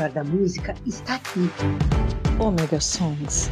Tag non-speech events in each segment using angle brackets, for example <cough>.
melhor da música está aqui. Omega Songs.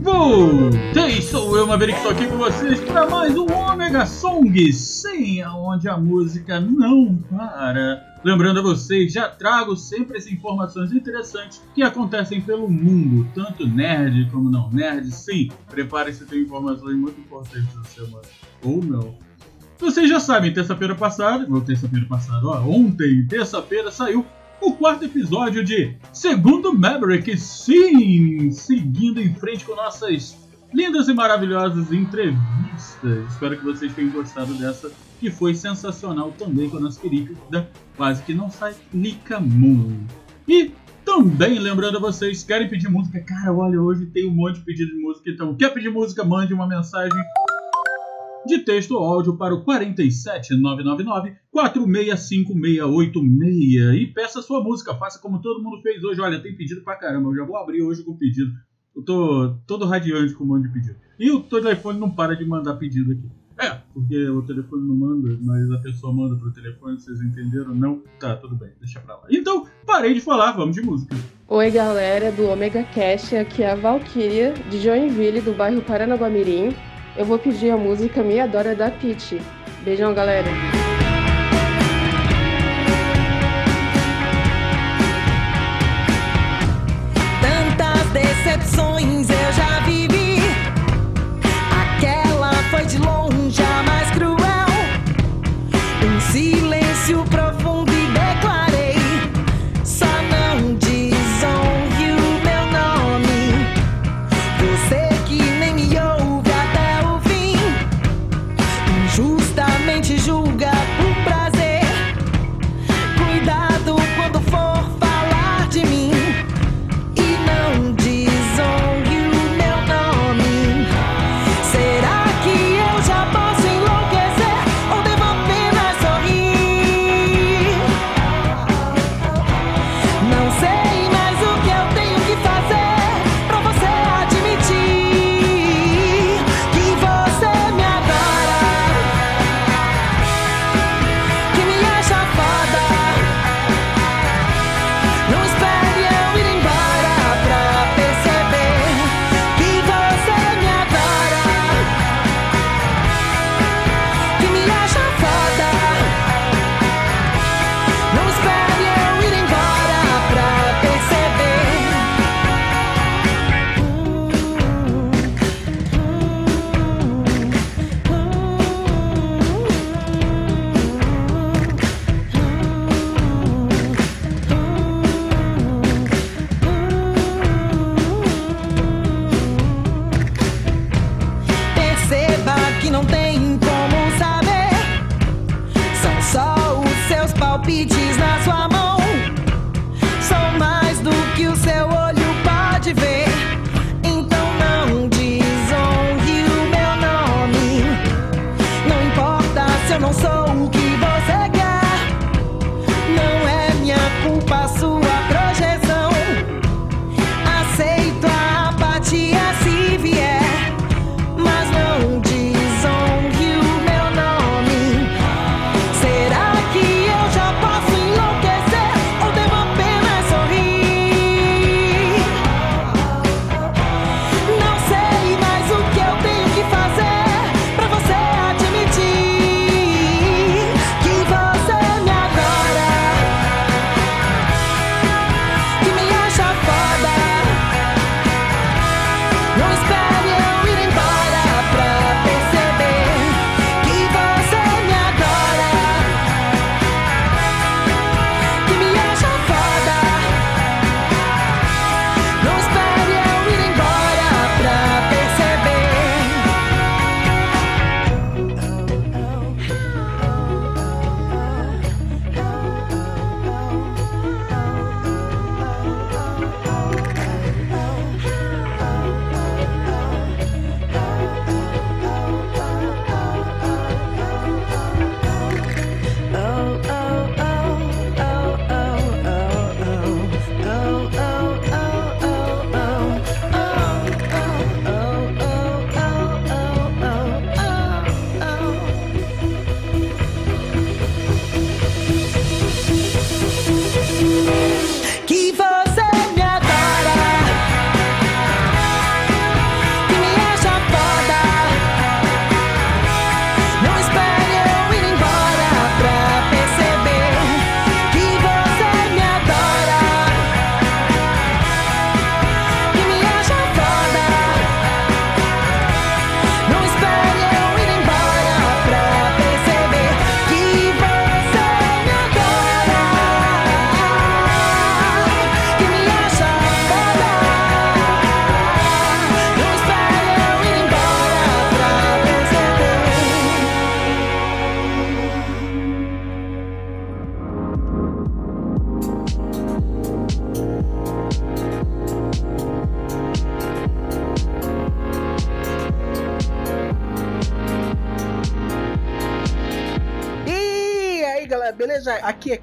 Voltei, sou eu, Maverick, estou aqui com vocês para mais um Omega Song, sem aonde a música não para. Lembrando a vocês, já trago sempre as informações interessantes que acontecem pelo mundo, tanto nerd como não nerd. Sim, prepare-se, tem informações muito importantes essa semana. Ou não. Vocês já sabem, terça-feira passada, ou terça-feira passada, ó, ontem, terça-feira, saiu o quarto episódio de Segundo Maverick. Sim, seguindo em frente com nossas lindas e maravilhosas entrevistas. Espero que vocês tenham gostado dessa, que foi sensacional também com a nossa querida, quase que não sai, Nika Moon. E também lembrando a vocês, querem pedir música? Cara, olha, hoje tem um monte de pedido de música, então quer pedir música? Mande uma mensagem de texto ou áudio para o 47999 465686 e peça sua música, faça como todo mundo fez hoje. Olha, tem pedido pra caramba, eu já vou abrir hoje com pedido. Eu tô todo radiante com um monte de pedido. E o telefone não para de mandar pedido aqui. É, porque o telefone não manda, mas a pessoa manda pro telefone, vocês entenderam? Não? Tá, tudo bem, deixa pra lá. Então, parei de falar, vamos de música. Oi, galera do Omega Cash, aqui é a Valkyria, de Joinville, do bairro Paranaguamirim eu vou pedir a música Me Adora da Peach. Beijão, galera! goings.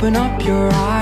Open up your eyes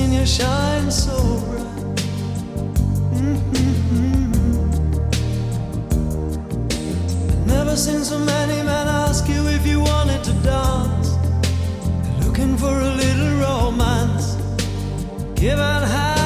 seen you shine so bright. Mm-hmm. Never seen so many men ask you if you wanted to dance. Looking for a little romance. Given half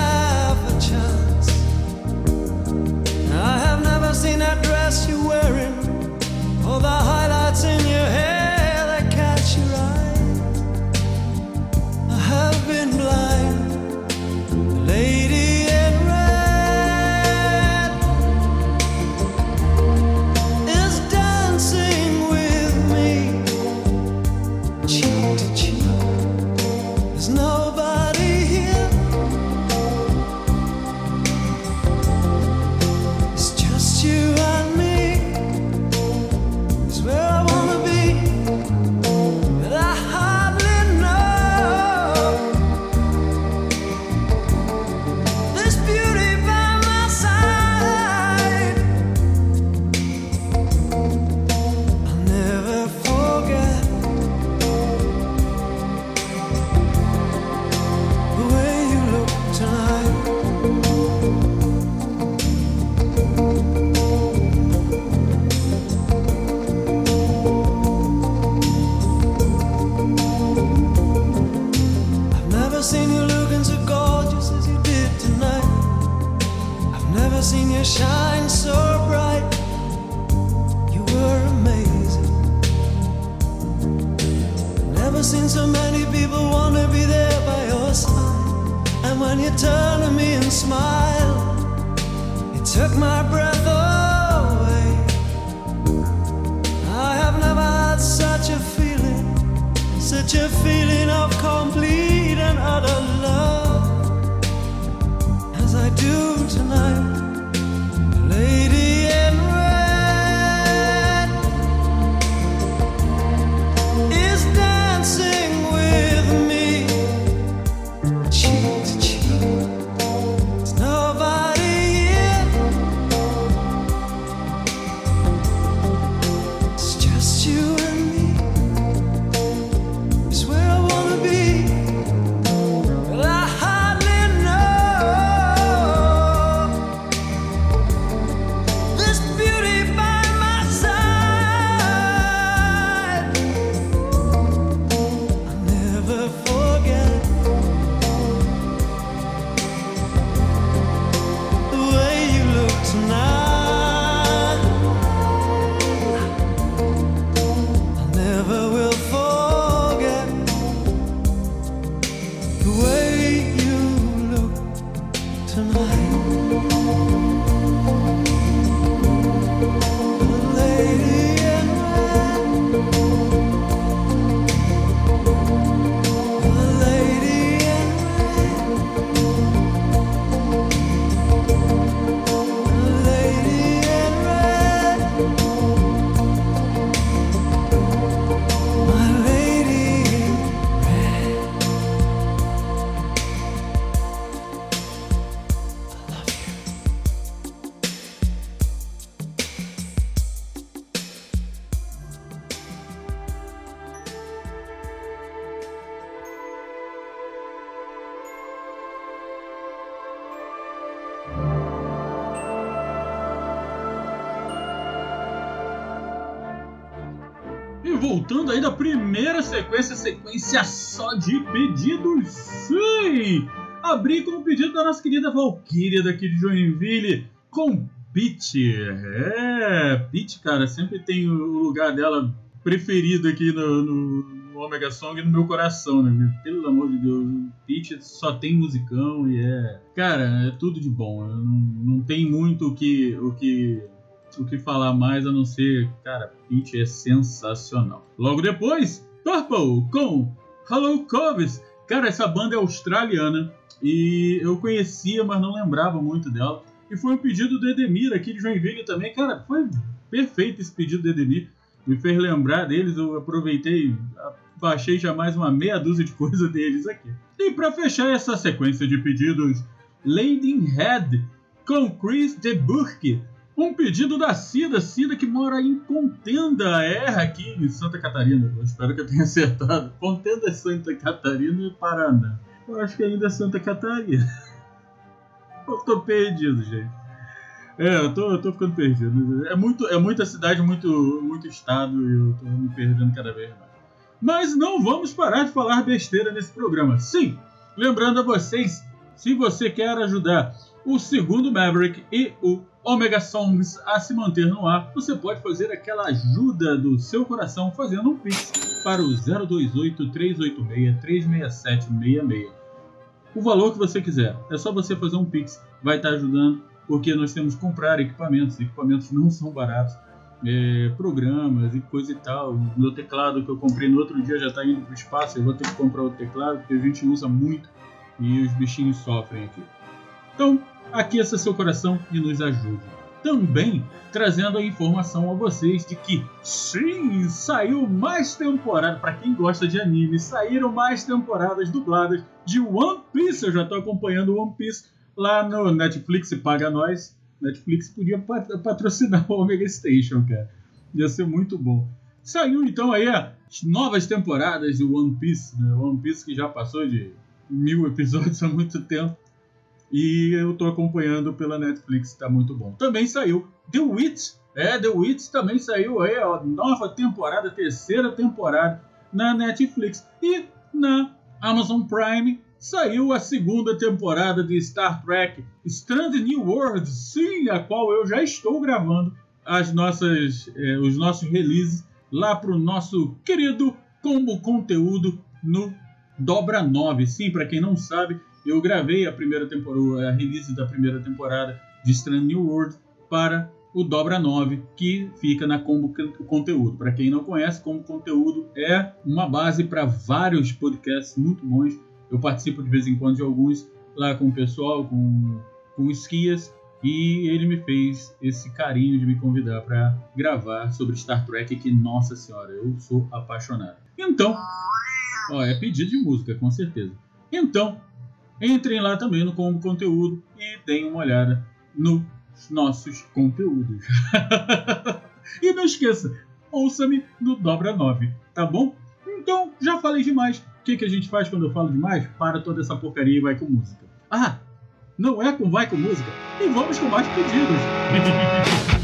shine so bright. You were amazing. Never seen so many people want to be there by your side. And when you turn to me and smile, it took my breath away. I have never had such a feeling, such a feeling voltando aí da primeira sequência, sequência só de pedidos, sim! Abri com o pedido da nossa querida Valkyria daqui de Joinville, com Peach. É, Peach, cara, sempre tem o lugar dela preferido aqui no, no, no Omega Song no meu coração, né? Pelo amor de Deus, Peach só tem musicão e é... Cara, é tudo de bom, não, não tem muito o que... O que o que falar mais a não ser, cara, Peach é sensacional. Logo depois, Purple com Hello Coves. Cara, essa banda é australiana e eu conhecia, mas não lembrava muito dela. E foi um pedido do Edemir aqui de Joinville também. Cara, foi perfeito esse pedido do Edemir. Me fez lembrar deles, eu aproveitei, baixei já mais uma meia dúzia de <laughs> coisa deles aqui. E para fechar essa sequência de pedidos, Ladyhead com Chris de Burke Um pedido da Cida, Cida que mora em Contenda, erra aqui em Santa Catarina. Eu espero que eu tenha <laughs> acertado. Contenda, Santa Catarina e Paraná. Eu acho que ainda é Santa Catarina. <laughs> Eu tô perdido, gente. É, eu tô, eu tô ficando perdido. É, muito, é muita cidade, muito, muito estado e eu tô me perdendo cada vez mais. Mas não vamos parar de falar besteira nesse programa. Sim, lembrando a vocês, se você quer ajudar o segundo Maverick e o Omega Songs a se manter no ar, você pode fazer aquela ajuda do seu coração fazendo um pix para o 028 386 36766. O valor que você quiser. É só você fazer um pix, vai estar ajudando, porque nós temos que comprar equipamentos. Equipamentos não são baratos. É, programas e coisa e tal. Meu teclado que eu comprei no outro dia já está indo para o espaço. Eu vou ter que comprar outro teclado porque a gente usa muito e os bichinhos sofrem aqui. Então, aqueça seu coração e nos ajude. Também trazendo a informação a vocês de que sim, saiu mais temporada. Para quem gosta de anime, saíram mais temporadas dubladas de One Piece. Eu já estou acompanhando One Piece lá no Netflix paga nós. Netflix podia patrocinar o Omega Station, cara. Ia ser muito bom. Saiu então aí as novas temporadas de One Piece, né? One Piece que já passou de mil episódios há muito tempo. E eu tô acompanhando pela Netflix, tá muito bom. Também saiu The Witch. É, The Witch também saiu aí, ó, nova temporada, terceira temporada na Netflix. E na Amazon Prime saiu a segunda temporada de Star Trek Strange New Worlds, sim, a qual eu já estou gravando as nossas, eh, os nossos releases lá pro nosso querido Combo Conteúdo no Dobra 9. Sim, para quem não sabe, eu gravei a primeira temporada, a release da primeira temporada de Strange New World para o Dobra 9, que fica na Combo Conteúdo. Para quem não conhece, Combo Conteúdo é uma base para vários podcasts muito bons. Eu participo de vez em quando de alguns lá com o pessoal, com, com esquias, e ele me fez esse carinho de me convidar para gravar sobre Star Trek, que, nossa senhora, eu sou apaixonado. Então, ó, é pedido de música, com certeza. Então, entrem lá também no Combo Conteúdo e deem uma olhada nos nossos conteúdos. <laughs> e não esqueça, ouça-me no Dobra 9, tá bom? Então, já falei demais. O que, que a gente faz quando eu falo demais? Para toda essa porcaria e vai com música. Ah, não é com vai com música? E vamos com mais pedidos. <laughs>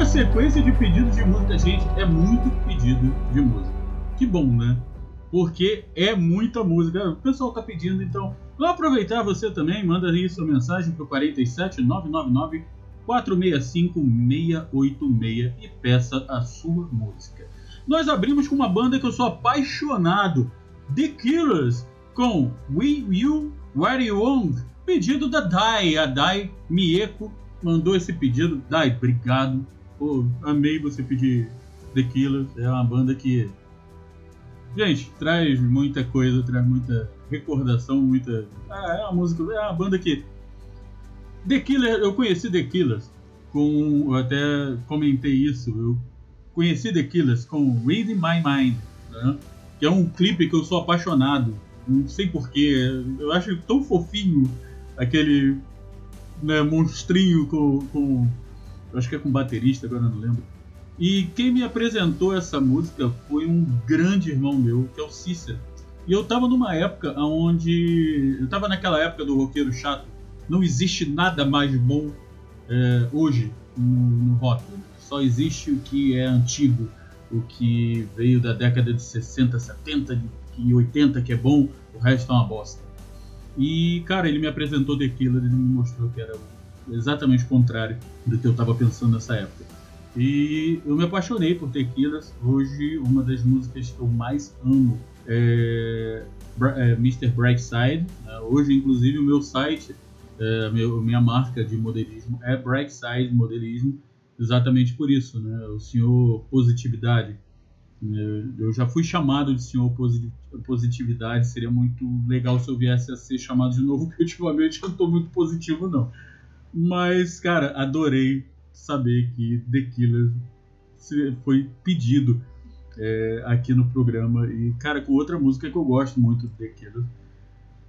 segunda sequência de pedidos de música. Gente, é muito pedido de música. Que bom, né? Porque é muita música. O pessoal tá pedindo, então vamos aproveitar você também. Manda aí sua mensagem pro 47 999 465 686 e peça a sua música. Nós abrimos com uma banda que eu sou apaixonado, The Killers, com We You Where You Want, pedido da Dai, a Dai Mieko mandou esse pedido. Dai, obrigado. Pô, amei você pedir The Killers. É uma banda que. Gente, traz muita coisa, traz muita recordação, muita. Ah, é uma música. É uma banda que. The Killers, eu conheci The Killers com. Eu até comentei isso. Eu conheci The Killers com Read My Mind, né? que é um clipe que eu sou apaixonado. Não sei porquê. Eu acho tão fofinho aquele né, monstrinho com, com. Acho que é com baterista, agora não lembro. E quem me apresentou essa música foi um grande irmão meu, que é o Cícero. E eu tava numa época onde. Eu tava naquela época do roqueiro chato. Não existe nada mais bom é, hoje no, no rock. Só existe o que é antigo, o que veio da década de 60, 70 e 80 que é bom, o resto é uma bosta. E, cara, ele me apresentou The Killer e me mostrou que era exatamente o contrário do que eu estava pensando nessa época. E eu me apaixonei por Killers. Hoje, uma das músicas que eu mais amo é, é Mr. Brightside. Né? Hoje, inclusive, o meu site, é, meu, minha marca de modelismo é Brightside Modelismo, exatamente por isso, né? O senhor Positividade. Eu já fui chamado de senhor positividade, seria muito legal se eu viesse a ser chamado de novo, <laughs> porque ultimamente eu não estou muito positivo, não. Mas, cara, adorei saber que The Killer foi pedido é, aqui no programa. E, cara, com outra música que eu gosto muito do The Killer.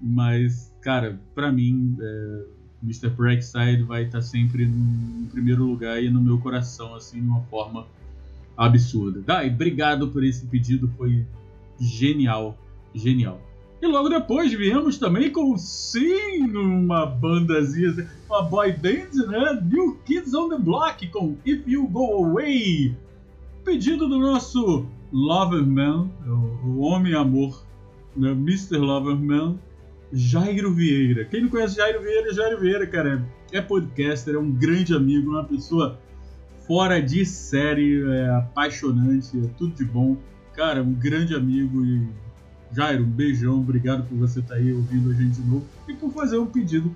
Mas, cara, pra mim, é, Mr. Brightside vai estar sempre no, no primeiro lugar e no meu coração, assim, de uma forma absurda. Dai, obrigado por esse pedido, foi genial, genial. E logo depois viemos também com sim uma bandazinha, uma boy band, né? New Kids on the Block com If You Go Away. Pedido do nosso Loverman, o homem amor, né? Mr. Loverman, Jairo Vieira. Quem não conhece Jairo Vieira, Jairo Vieira, cara, é podcaster, é um grande amigo, uma pessoa fora de série, é apaixonante, é tudo de bom. Cara, um grande amigo e Jairo, um beijão, obrigado por você estar tá aí ouvindo a gente de novo e por fazer um pedido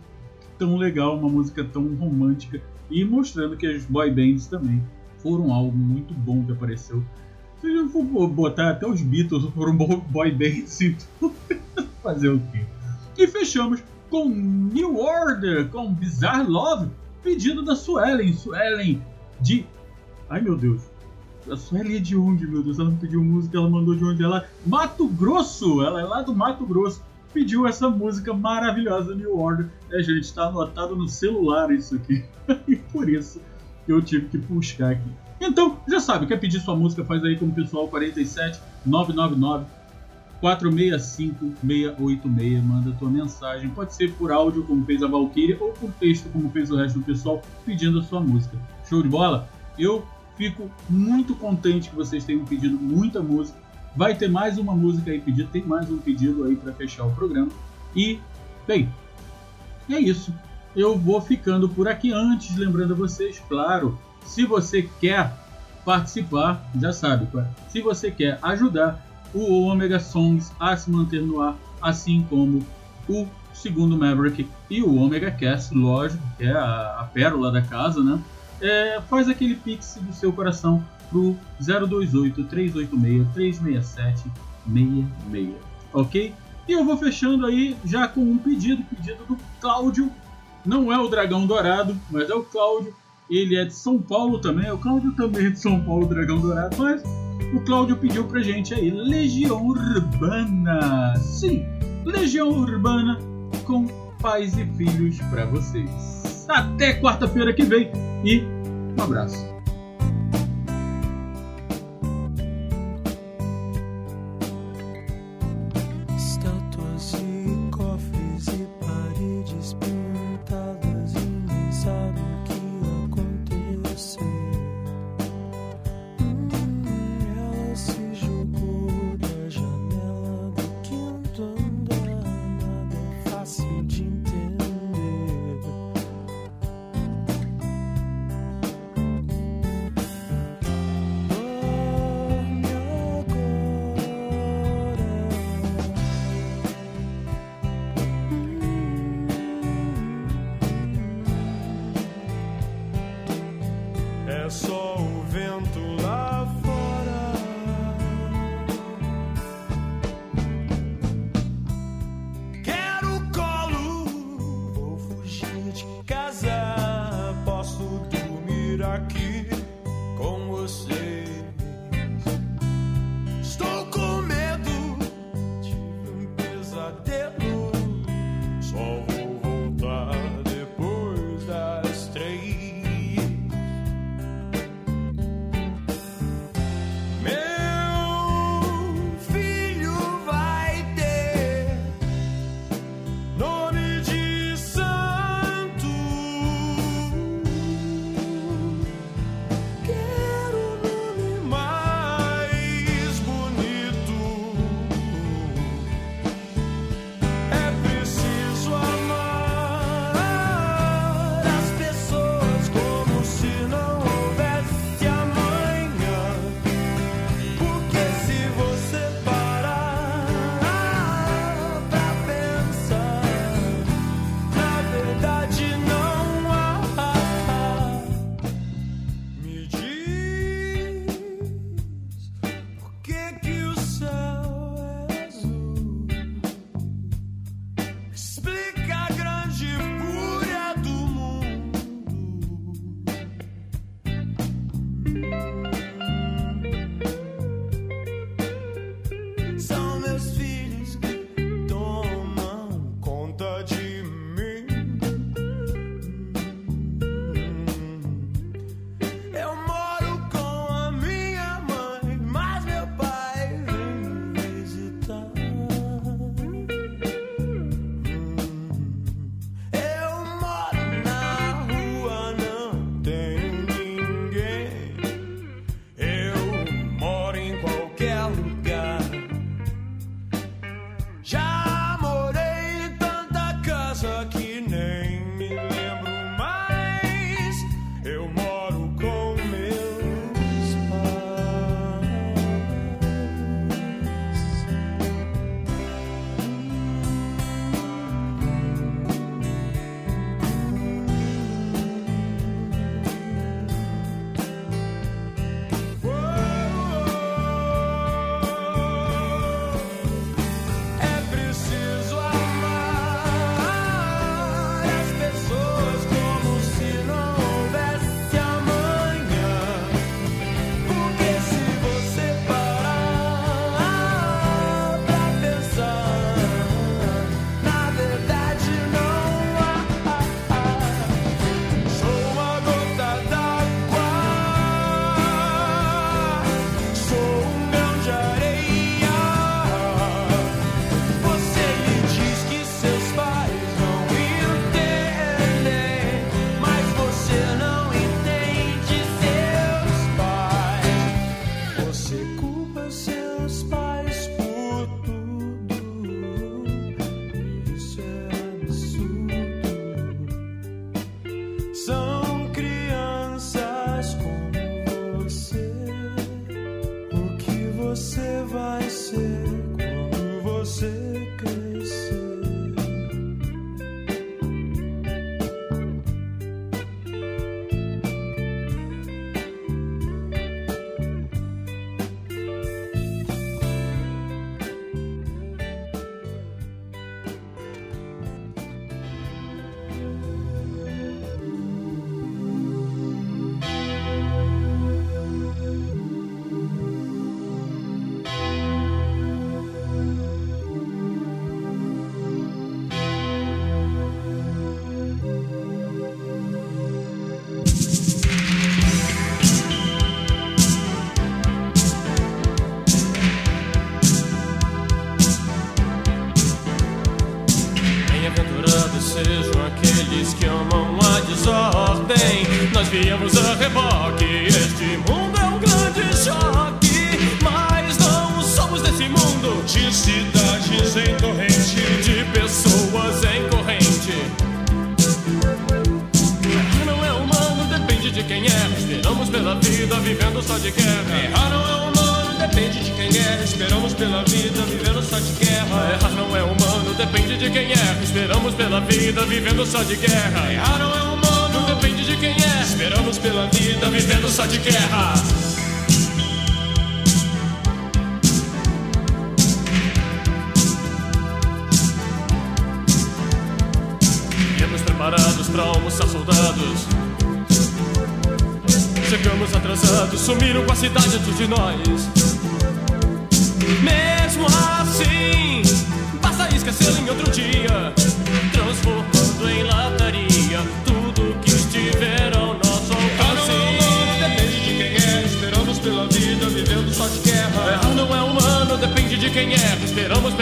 tão legal, uma música tão romântica e mostrando que as boy bands também foram algo muito bom que apareceu. Se gente for botar até os Beatles foram boy bands, então <laughs> fazer o quê? E fechamos com New Order, com Bizarre Love, pedido da Suelen. Suelen, de. Ai meu Deus. A Sueli é de onde, meu Deus? Ela não pediu música, ela mandou de onde? Ela. Mato Grosso! Ela é lá do Mato Grosso. Pediu essa música maravilhosa New Order. É, gente, tá anotado no celular isso aqui. <laughs> e por isso eu tive que buscar aqui. Então, já sabe, quer pedir sua música? Faz aí com o pessoal 47 999 465-686. Manda tua mensagem. Pode ser por áudio, como fez a Valkyria, ou por texto, como fez o resto do pessoal, pedindo a sua música. Show de bola? Eu fico muito contente que vocês tenham pedido muita música. Vai ter mais uma música aí pedida, tem mais um pedido aí para fechar o programa. E, bem, é isso. Eu vou ficando por aqui antes, lembrando a vocês, claro, se você quer participar, já sabe, se você quer ajudar o Omega Songs a se manter no ar, assim como o segundo Maverick e o Omega Cast, lógico, que é a, a pérola da casa, né? É, faz aquele pix do seu coração pro 028 386 367 66, ok? E eu vou fechando aí já com um pedido, pedido do Cláudio. Não é o Dragão Dourado, mas é o Cláudio. Ele é de São Paulo também. O Cláudio também é de São Paulo, Dragão Dourado, mas o Cláudio pediu pra gente aí Legião Urbana. Sim, Legião Urbana com pais e filhos para vocês. Até quarta-feira que vem e um abraço.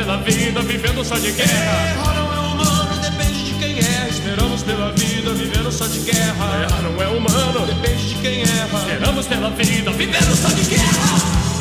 pela vida, vivendo só de guerra. Errar não é humano, depende de quem é. Esperamos pela vida, vivendo só de guerra. Errar não é humano, depende de quem erra. Esperamos pela vida, vivendo só de guerra. É,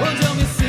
Well, tell me.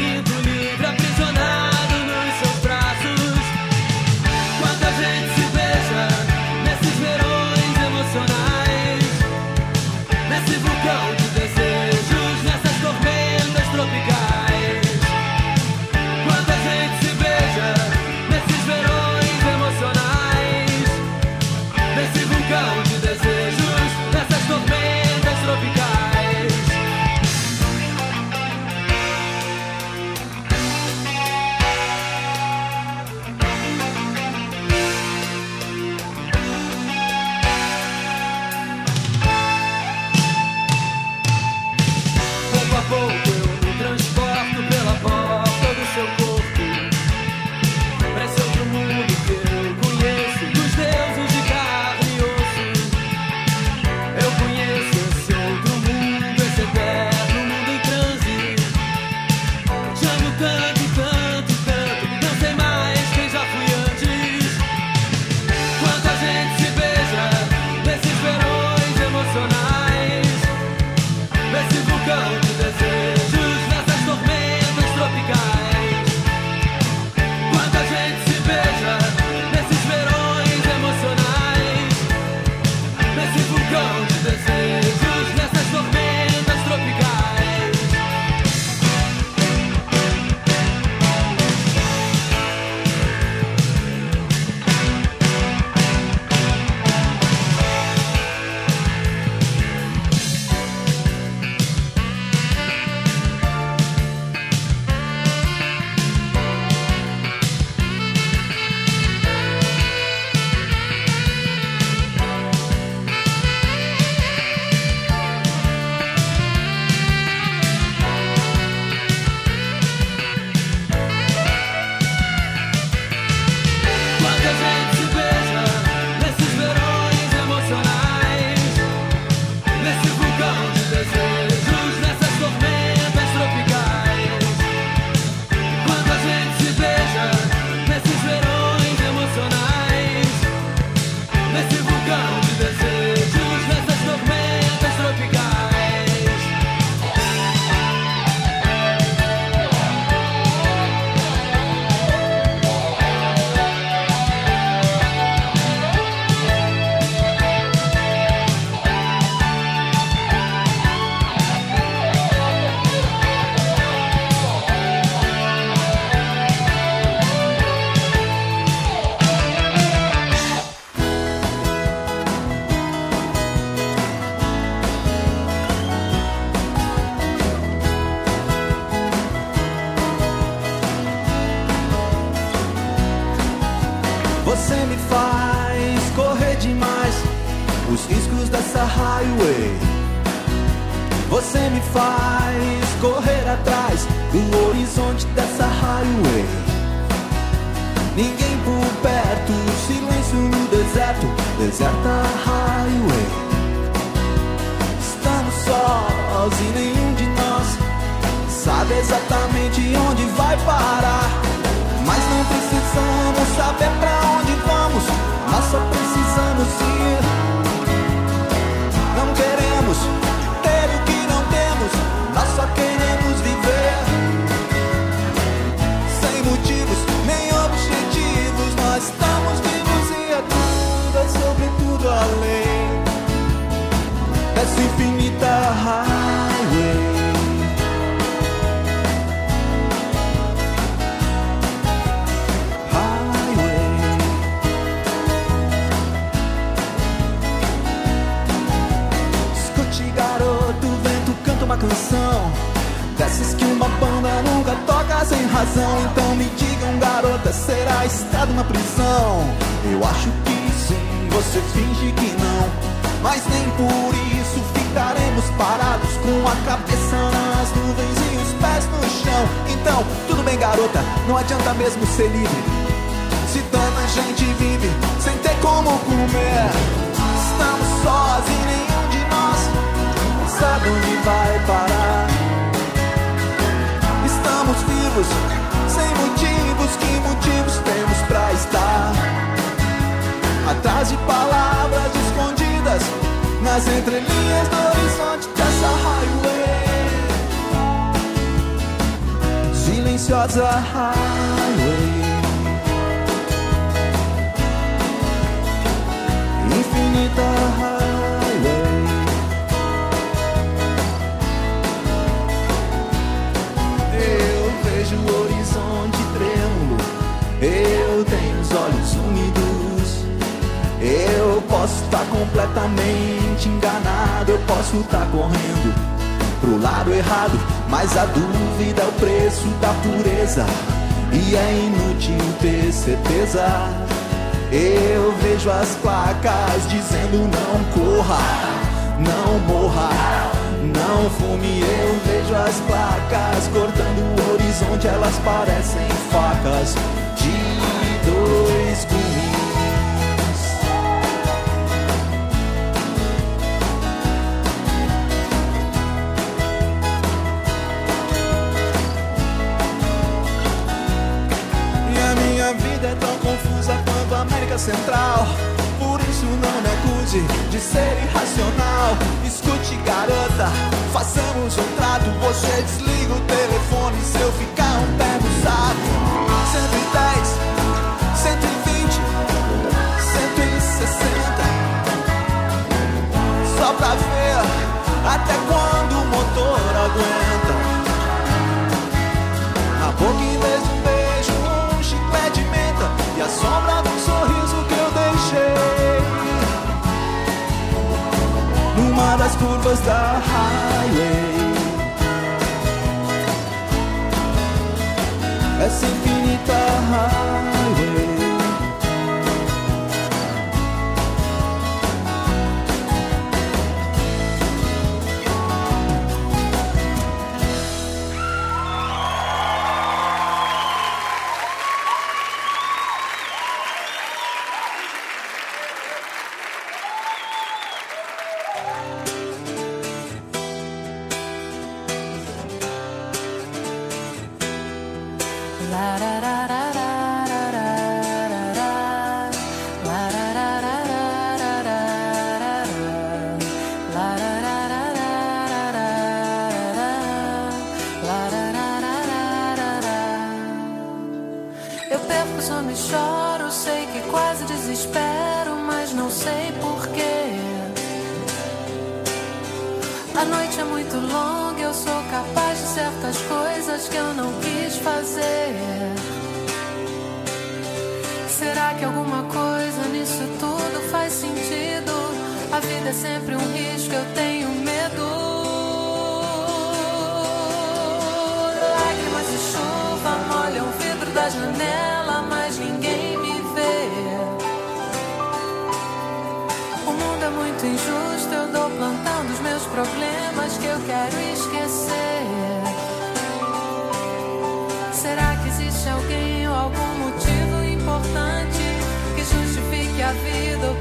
Canção. Dessas que uma banda nunca toca sem razão. Então me digam, garota, será estrada uma prisão? Eu acho que sim, você finge que não. Mas nem por isso ficaremos parados com a cabeça nas nuvens e os pés no chão. Então, tudo bem, garota, não adianta mesmo ser livre. Se tanta gente vive sem ter como comer. Estamos sós sabe onde vai parar. Estamos vivos, sem motivos, que motivos temos pra estar? Atrás de palavras escondidas nas entrelinhas do horizonte dessa highway. Silenciosa highway. Infinita highway. Eu posso estar completamente enganado. Eu posso estar correndo pro lado errado. Mas a dúvida é o preço da pureza. E é inútil ter certeza. Eu vejo as placas dizendo não corra, não morra, não fume. Eu vejo as placas cortando o horizonte, elas parecem facas vida é tão confusa quanto a América Central. Por isso não me acuse de ser irracional. Escute, garota, façamos um trato. Você desliga o telefone se eu ficar um pé no saco. 110, 120, 160. Só pra ver até quando o motor aguenta. A boca menta E a sombra do sorriso que eu deixei. Numa das curvas da highway Essa infinita highway A noite é muito longa, eu sou capaz de certas coisas que eu não quis fazer. Será que alguma coisa nisso tudo faz sentido? A vida é sempre um risco, eu tenho medo. Lágrimas de chuva molham o vidro da janela, mas ninguém me vê. O mundo é muito injusto, eu dou plantão problemas que eu quero esquecer. Será que existe alguém ou algum motivo importante que justifique a vida?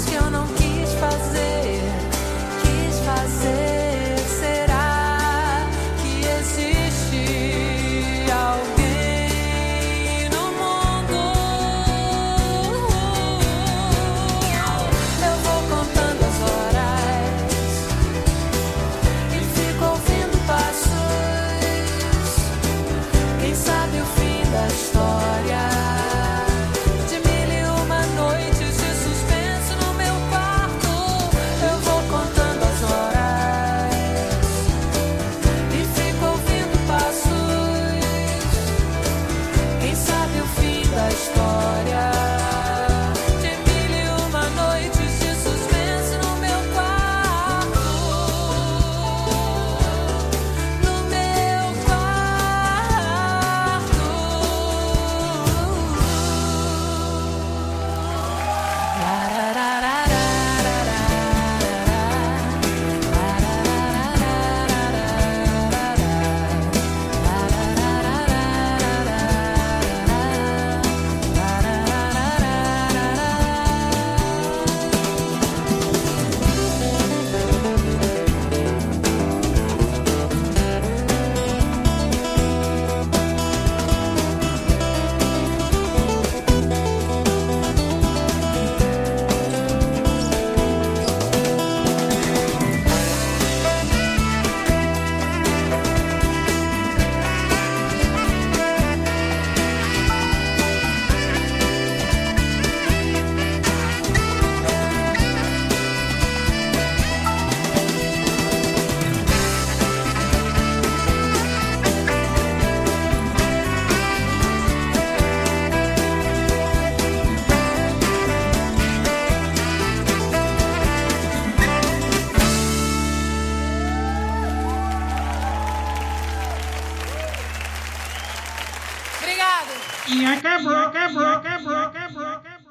canción